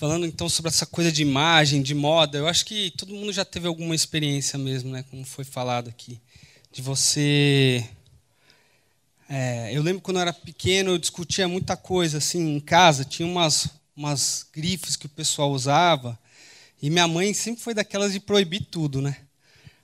falando então sobre essa coisa de imagem, de moda, eu acho que todo mundo já teve alguma experiência mesmo, né? Como foi falado aqui, de você. É, eu lembro quando eu era pequeno, eu discutia muita coisa assim em casa. Tinha umas umas grifes que o pessoal usava e minha mãe sempre foi daquelas de proibir tudo, né?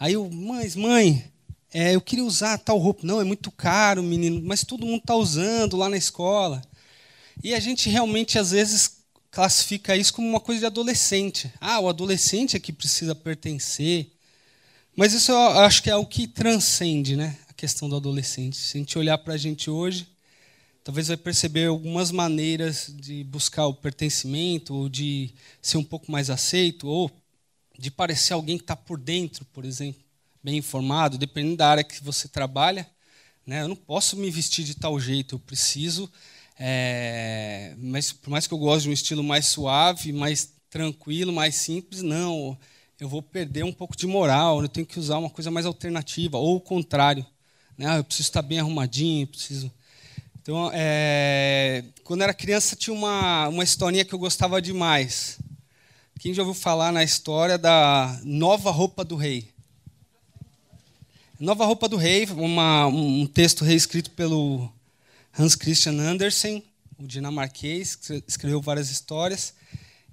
Aí eu, mãe, mãe, é, eu queria usar tal roupa. Não, é muito caro, menino, mas todo mundo está usando lá na escola. E a gente realmente, às vezes, classifica isso como uma coisa de adolescente. Ah, o adolescente é que precisa pertencer. Mas isso eu acho que é o que transcende né, a questão do adolescente. Se a gente olhar para a gente hoje, talvez vai perceber algumas maneiras de buscar o pertencimento, ou de ser um pouco mais aceito, ou de parecer alguém que está por dentro, por exemplo, bem informado, dependendo da área que você trabalha. Né, eu não posso me vestir de tal jeito, eu preciso é, mas por mais que eu goste de um estilo mais suave, mais tranquilo, mais simples, não. Eu vou perder um pouco de moral. Eu tenho que usar uma coisa mais alternativa, ou o contrário. Né? Ah, eu preciso estar bem arrumadinho, preciso. Então, é, quando era criança tinha uma uma historinha que eu gostava demais. Quem já ouviu falar na história da nova roupa do rei? Nova roupa do rei, uma, um texto reescrito pelo Hans Christian Andersen, o dinamarquês, que escreveu várias histórias,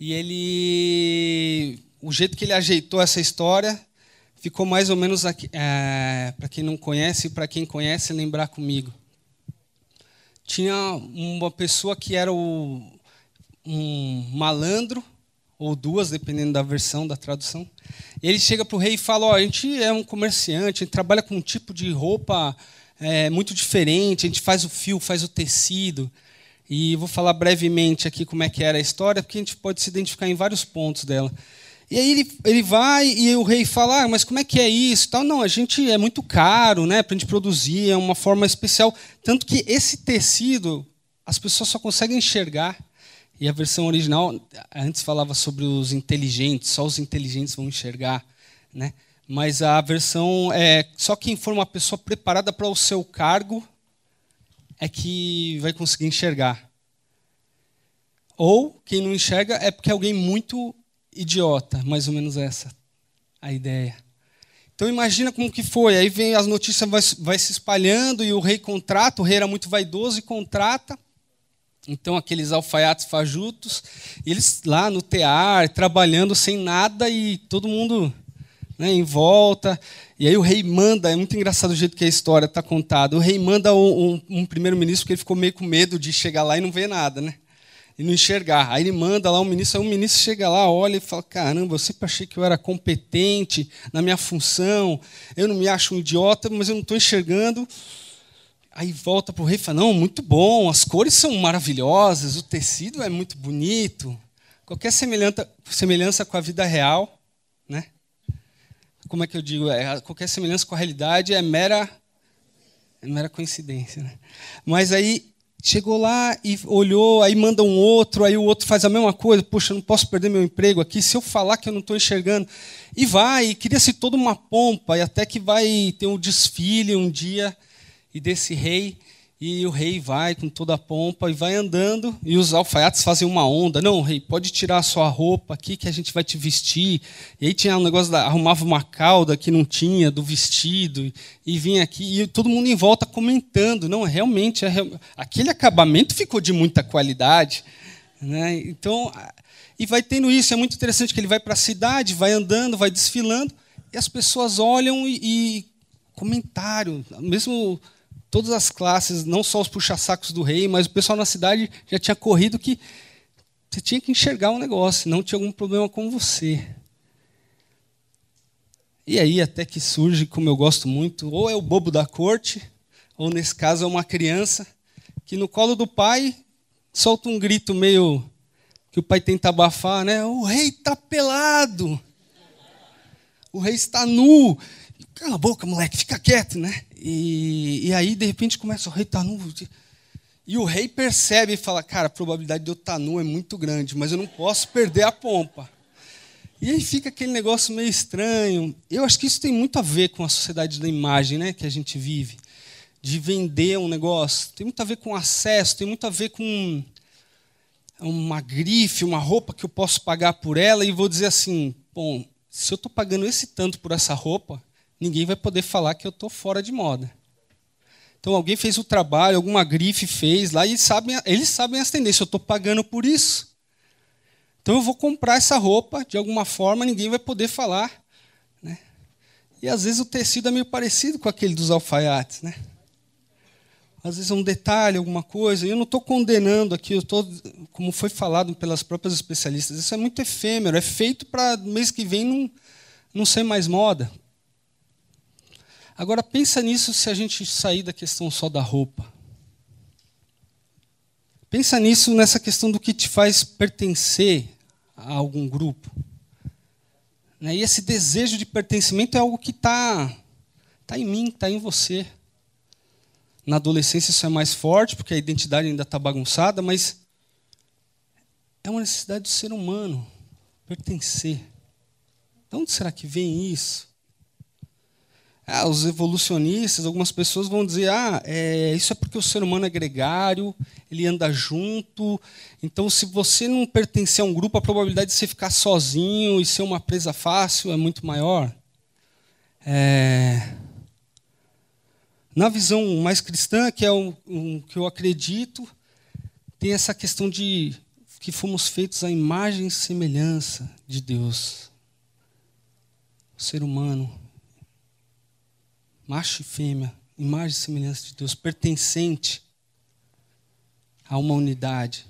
e ele, o jeito que ele ajeitou essa história, ficou mais ou menos é, para quem não conhece e para quem conhece lembrar comigo. Tinha uma pessoa que era o, um malandro ou duas, dependendo da versão da tradução. Ele chega para o rei e fala: oh, a gente é um comerciante, a gente trabalha com um tipo de roupa é muito diferente, a gente faz o fio, faz o tecido. E vou falar brevemente aqui como é que era a história, porque a gente pode se identificar em vários pontos dela. E aí ele, ele vai e o rei fala, ah, mas como é que é isso? Tal, não, a gente é muito caro, né, para a gente produzir, é uma forma especial. Tanto que esse tecido as pessoas só conseguem enxergar. E a versão original antes falava sobre os inteligentes, só os inteligentes vão enxergar, né? Mas a versão é só quem for uma pessoa preparada para o seu cargo é que vai conseguir enxergar. Ou quem não enxerga é porque é alguém muito idiota, mais ou menos essa a ideia. Então imagina como que foi. Aí vem as notícias vai, vai se espalhando e o rei contrata. O rei era muito vaidoso e contrata. Então aqueles alfaiates fajutos, eles lá no tear trabalhando sem nada e todo mundo né, em volta. E aí o rei manda, é muito engraçado o jeito que a história está contada. O rei manda um, um, um primeiro-ministro porque ele ficou meio com medo de chegar lá e não ver nada, né? E não enxergar. Aí ele manda lá um ministro, aí o ministro chega lá, olha e fala: caramba, eu sempre achei que eu era competente na minha função, eu não me acho um idiota, mas eu não estou enxergando. Aí volta para o rei e fala: não, muito bom, as cores são maravilhosas, o tecido é muito bonito. Qualquer semelhança, semelhança com a vida real? Como é que eu digo, é, qualquer semelhança com a realidade é mera, é mera coincidência. Né? Mas aí chegou lá e olhou, aí manda um outro, aí o outro faz a mesma coisa, puxa, não posso perder meu emprego aqui, se eu falar que eu não estou enxergando. E vai, cria-se toda uma pompa, e até que vai ter um desfile um dia, e desse rei e o rei vai com toda a pompa e vai andando, e os alfaiates fazem uma onda. Não, rei, pode tirar a sua roupa aqui que a gente vai te vestir. E aí tinha um negócio, da, arrumava uma cauda que não tinha do vestido, e vinha aqui, e todo mundo em volta comentando. Não, realmente, é, aquele acabamento ficou de muita qualidade. Né? Então, e vai tendo isso, é muito interessante que ele vai para a cidade, vai andando, vai desfilando, e as pessoas olham e, e comentário, mesmo todas as classes, não só os puxa-sacos do rei, mas o pessoal na cidade já tinha corrido que você tinha que enxergar o um negócio, não tinha algum problema com você. E aí até que surge, como eu gosto muito, ou é o bobo da corte, ou nesse caso é uma criança que no colo do pai solta um grito meio que o pai tenta abafar, né? O rei está pelado. o rei está nu. Cala a boca, moleque, fica quieto, né? E, e aí, de repente, começa o rei está nu. E o rei percebe e fala: Cara, a probabilidade de eu estar tá nu é muito grande, mas eu não posso perder a pompa. E aí fica aquele negócio meio estranho. Eu acho que isso tem muito a ver com a sociedade da imagem né, que a gente vive. De vender um negócio. Tem muito a ver com acesso, tem muito a ver com uma grife, uma roupa que eu posso pagar por ela e vou dizer assim: bom, se eu estou pagando esse tanto por essa roupa, ninguém vai poder falar que eu estou fora de moda. Então alguém fez o trabalho, alguma grife fez lá e sabem, eles sabem as tendências. Eu estou pagando por isso. Então eu vou comprar essa roupa de alguma forma, ninguém vai poder falar. Né? E às vezes o tecido é meio parecido com aquele dos alfaiates. Né? Às vezes é um detalhe, alguma coisa. Eu não estou condenando aqui, eu estou, como foi falado pelas próprias especialistas, isso é muito efêmero, é feito para mês que vem não, não ser mais moda. Agora pensa nisso se a gente sair da questão só da roupa. Pensa nisso nessa questão do que te faz pertencer a algum grupo. Né? E esse desejo de pertencimento é algo que está tá em mim, está em você. Na adolescência isso é mais forte, porque a identidade ainda está bagunçada, mas é uma necessidade do ser humano pertencer. De onde será que vem isso? Ah, os evolucionistas, algumas pessoas vão dizer: ah, é, isso é porque o ser humano é gregário, ele anda junto. Então, se você não pertencer a um grupo, a probabilidade de você ficar sozinho e ser uma presa fácil é muito maior. É... Na visão mais cristã, que é o que eu acredito, tem essa questão de que fomos feitos à imagem e semelhança de Deus. O ser humano macho e fêmea, imagem e semelhança de Deus, pertencente a uma unidade.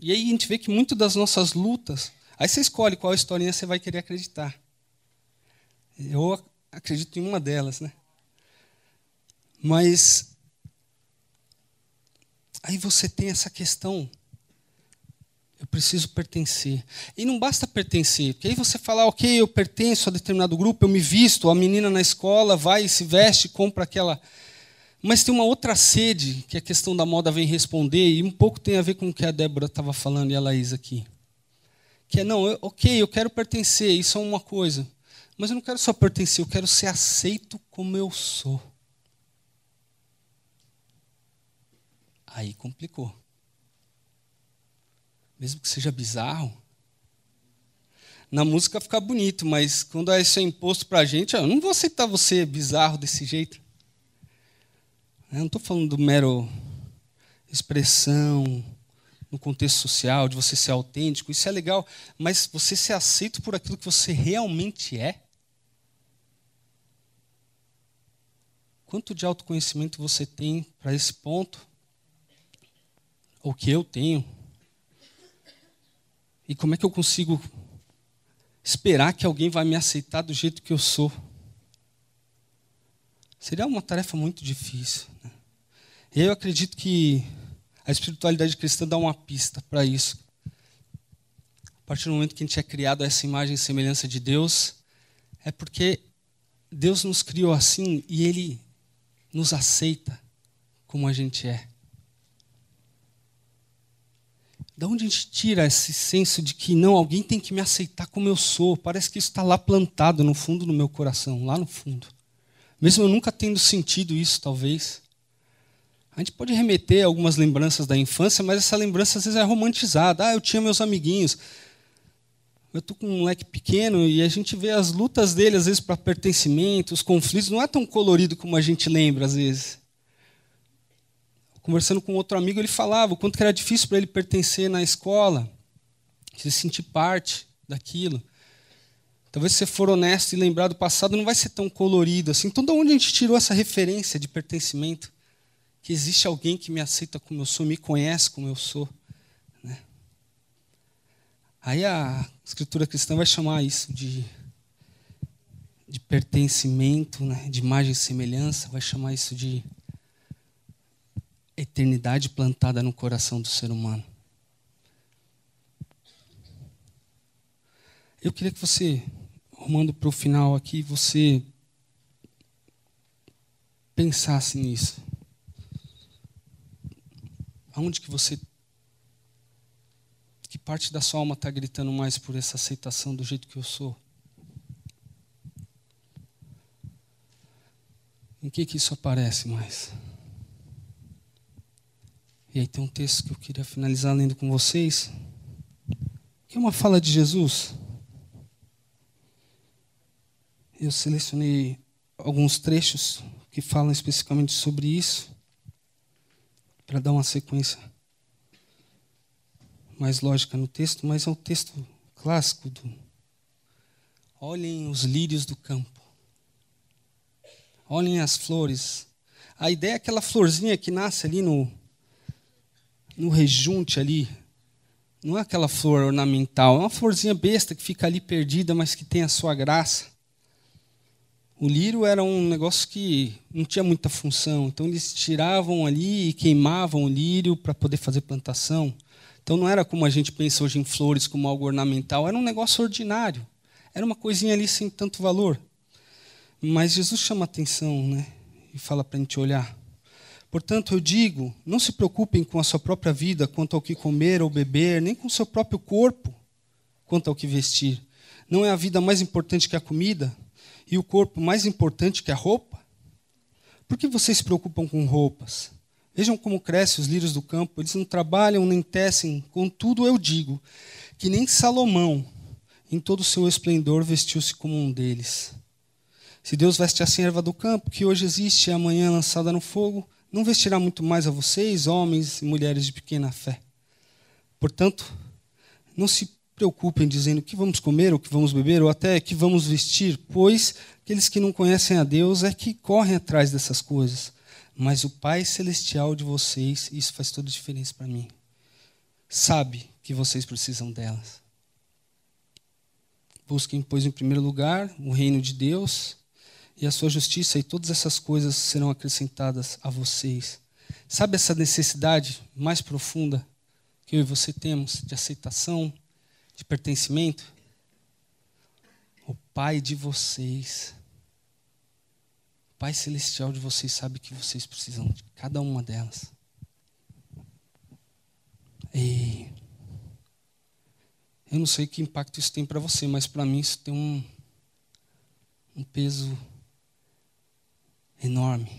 E aí a gente vê que muito das nossas lutas, aí você escolhe qual historinha você vai querer acreditar. Eu acredito em uma delas, né? Mas aí você tem essa questão eu preciso pertencer. E não basta pertencer, porque aí você fala, ok, eu pertenço a determinado grupo, eu me visto, a menina na escola vai se veste, compra aquela. Mas tem uma outra sede que a questão da moda vem responder, e um pouco tem a ver com o que a Débora estava falando e a Laís aqui. Que é, não, eu, ok, eu quero pertencer, isso é uma coisa. Mas eu não quero só pertencer, eu quero ser aceito como eu sou. Aí complicou mesmo que seja bizarro. Na música fica bonito, mas quando isso é imposto para a gente, eu não vou aceitar você bizarro desse jeito. Eu não estou falando do mero expressão no contexto social, de você ser autêntico, isso é legal, mas você ser aceito por aquilo que você realmente é? Quanto de autoconhecimento você tem para esse ponto? O que eu tenho? E como é que eu consigo esperar que alguém vai me aceitar do jeito que eu sou? Seria uma tarefa muito difícil. Né? E eu acredito que a espiritualidade cristã dá uma pista para isso. A partir do momento que a gente é criado a essa imagem e semelhança de Deus, é porque Deus nos criou assim e Ele nos aceita como a gente é. Da onde a gente tira esse senso de que não, alguém tem que me aceitar como eu sou? Parece que isso está lá plantado no fundo do meu coração, lá no fundo. Mesmo eu nunca tendo sentido isso, talvez. A gente pode remeter algumas lembranças da infância, mas essa lembrança às vezes é romantizada. Ah, eu tinha meus amiguinhos. Eu estou com um moleque pequeno e a gente vê as lutas dele, às vezes, para pertencimento, os conflitos. Não é tão colorido como a gente lembra, às vezes conversando com outro amigo, ele falava o quanto era difícil para ele pertencer na escola, se sentir parte daquilo. Talvez se você for honesto e lembrar do passado, não vai ser tão colorido assim. Então, de onde a gente tirou essa referência de pertencimento? Que existe alguém que me aceita como eu sou, me conhece como eu sou. Né? Aí a escritura cristã vai chamar isso de, de pertencimento, né? de imagem e semelhança, vai chamar isso de eternidade plantada no coração do ser humano. Eu queria que você Rumando para o final aqui, você pensasse nisso. Aonde que você. Que parte da sua alma está gritando mais por essa aceitação do jeito que eu sou? Em que, que isso aparece mais? E aí tem um texto que eu queria finalizar lendo com vocês, que é uma fala de Jesus. Eu selecionei alguns trechos que falam especificamente sobre isso para dar uma sequência mais lógica no texto, mas é um texto clássico do Olhem os lírios do campo. Olhem as flores. A ideia é aquela florzinha que nasce ali no no rejunte ali. Não é aquela flor ornamental, é uma florzinha besta que fica ali perdida, mas que tem a sua graça. O lírio era um negócio que não tinha muita função, então eles tiravam ali e queimavam o lírio para poder fazer plantação. Então não era como a gente pensa hoje em flores como algo ornamental, era um negócio ordinário. Era uma coisinha ali sem tanto valor. Mas Jesus chama atenção, né? E fala para a gente olhar. Portanto, eu digo: não se preocupem com a sua própria vida quanto ao que comer ou beber, nem com o seu próprio corpo quanto ao que vestir. Não é a vida mais importante que a comida? e o corpo mais importante que a roupa? Por que vocês se preocupam com roupas? Vejam como crescem os lírios do campo, eles não trabalham nem tecem, contudo eu digo que nem Salomão, em todo o seu esplendor, vestiu-se como um deles. Se Deus veste assim a erva do campo, que hoje existe e amanhã é lançada no fogo, não vestirá muito mais a vocês, homens e mulheres de pequena fé. Portanto, não se preocupem dizendo que vamos comer, ou que vamos beber, ou até que vamos vestir, pois aqueles que não conhecem a Deus é que correm atrás dessas coisas. Mas o Pai Celestial de vocês, isso faz toda a diferença para mim, sabe que vocês precisam delas. Busquem, pois, em primeiro lugar o reino de Deus e a sua justiça, e todas essas coisas serão acrescentadas a vocês. Sabe essa necessidade mais profunda que eu e você temos de aceitação, de pertencimento? O Pai de vocês, o Pai Celestial de vocês, sabe que vocês precisam de cada uma delas. E eu não sei que impacto isso tem para você, mas para mim isso tem um, um peso enorme.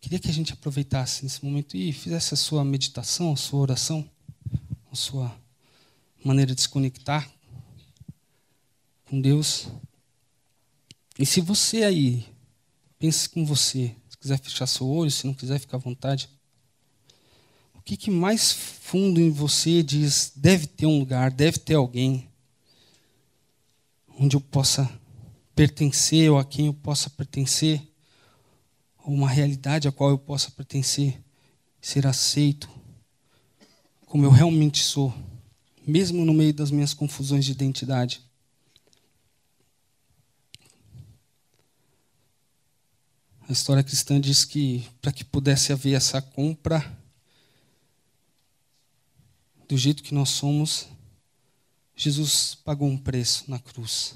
Queria que a gente aproveitasse nesse momento e fizesse a sua meditação, a sua oração, a sua maneira de se conectar com Deus. E se você aí, pense com você, se quiser fechar seu olho, se não quiser, ficar à vontade. O que, que mais fundo em você diz, deve ter um lugar, deve ter alguém onde eu possa pertencer ou a quem eu possa pertencer, uma realidade a qual eu possa pertencer, ser aceito como eu realmente sou mesmo no meio das minhas confusões de identidade. A história cristã diz que para que pudesse haver essa compra do jeito que nós somos, Jesus pagou um preço na cruz.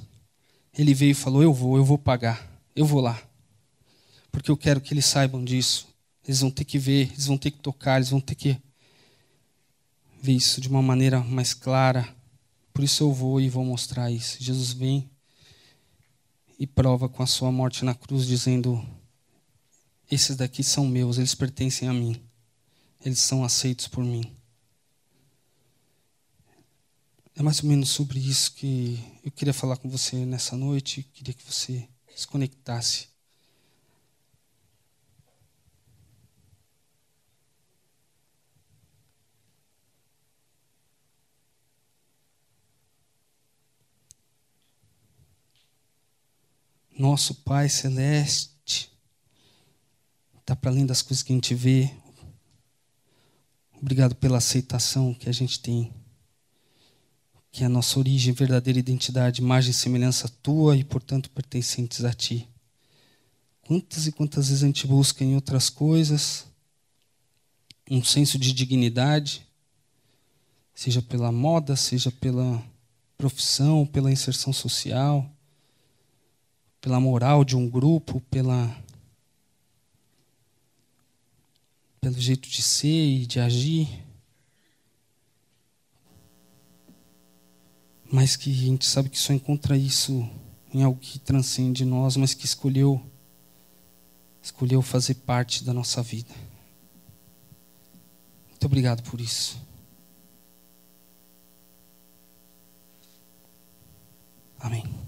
Ele veio e falou: Eu vou, eu vou pagar, eu vou lá. Porque eu quero que eles saibam disso. Eles vão ter que ver, eles vão ter que tocar, eles vão ter que ver isso de uma maneira mais clara. Por isso eu vou e vou mostrar isso. Jesus vem e prova com a sua morte na cruz, dizendo: Esses daqui são meus, eles pertencem a mim, eles são aceitos por mim. É mais ou menos sobre isso que eu queria falar com você nessa noite. Queria que você se conectasse Nosso Pai Celeste está para além das coisas que a gente vê. Obrigado pela aceitação que a gente tem. Que é a nossa origem, verdadeira identidade, imagem e semelhança tua e, portanto, pertencentes a ti. Quantas e quantas vezes a gente busca em outras coisas um senso de dignidade, seja pela moda, seja pela profissão, pela inserção social pela moral de um grupo, pela pelo jeito de ser e de agir, mas que a gente sabe que só encontra isso em algo que transcende nós, mas que escolheu escolheu fazer parte da nossa vida. Muito obrigado por isso. Amém.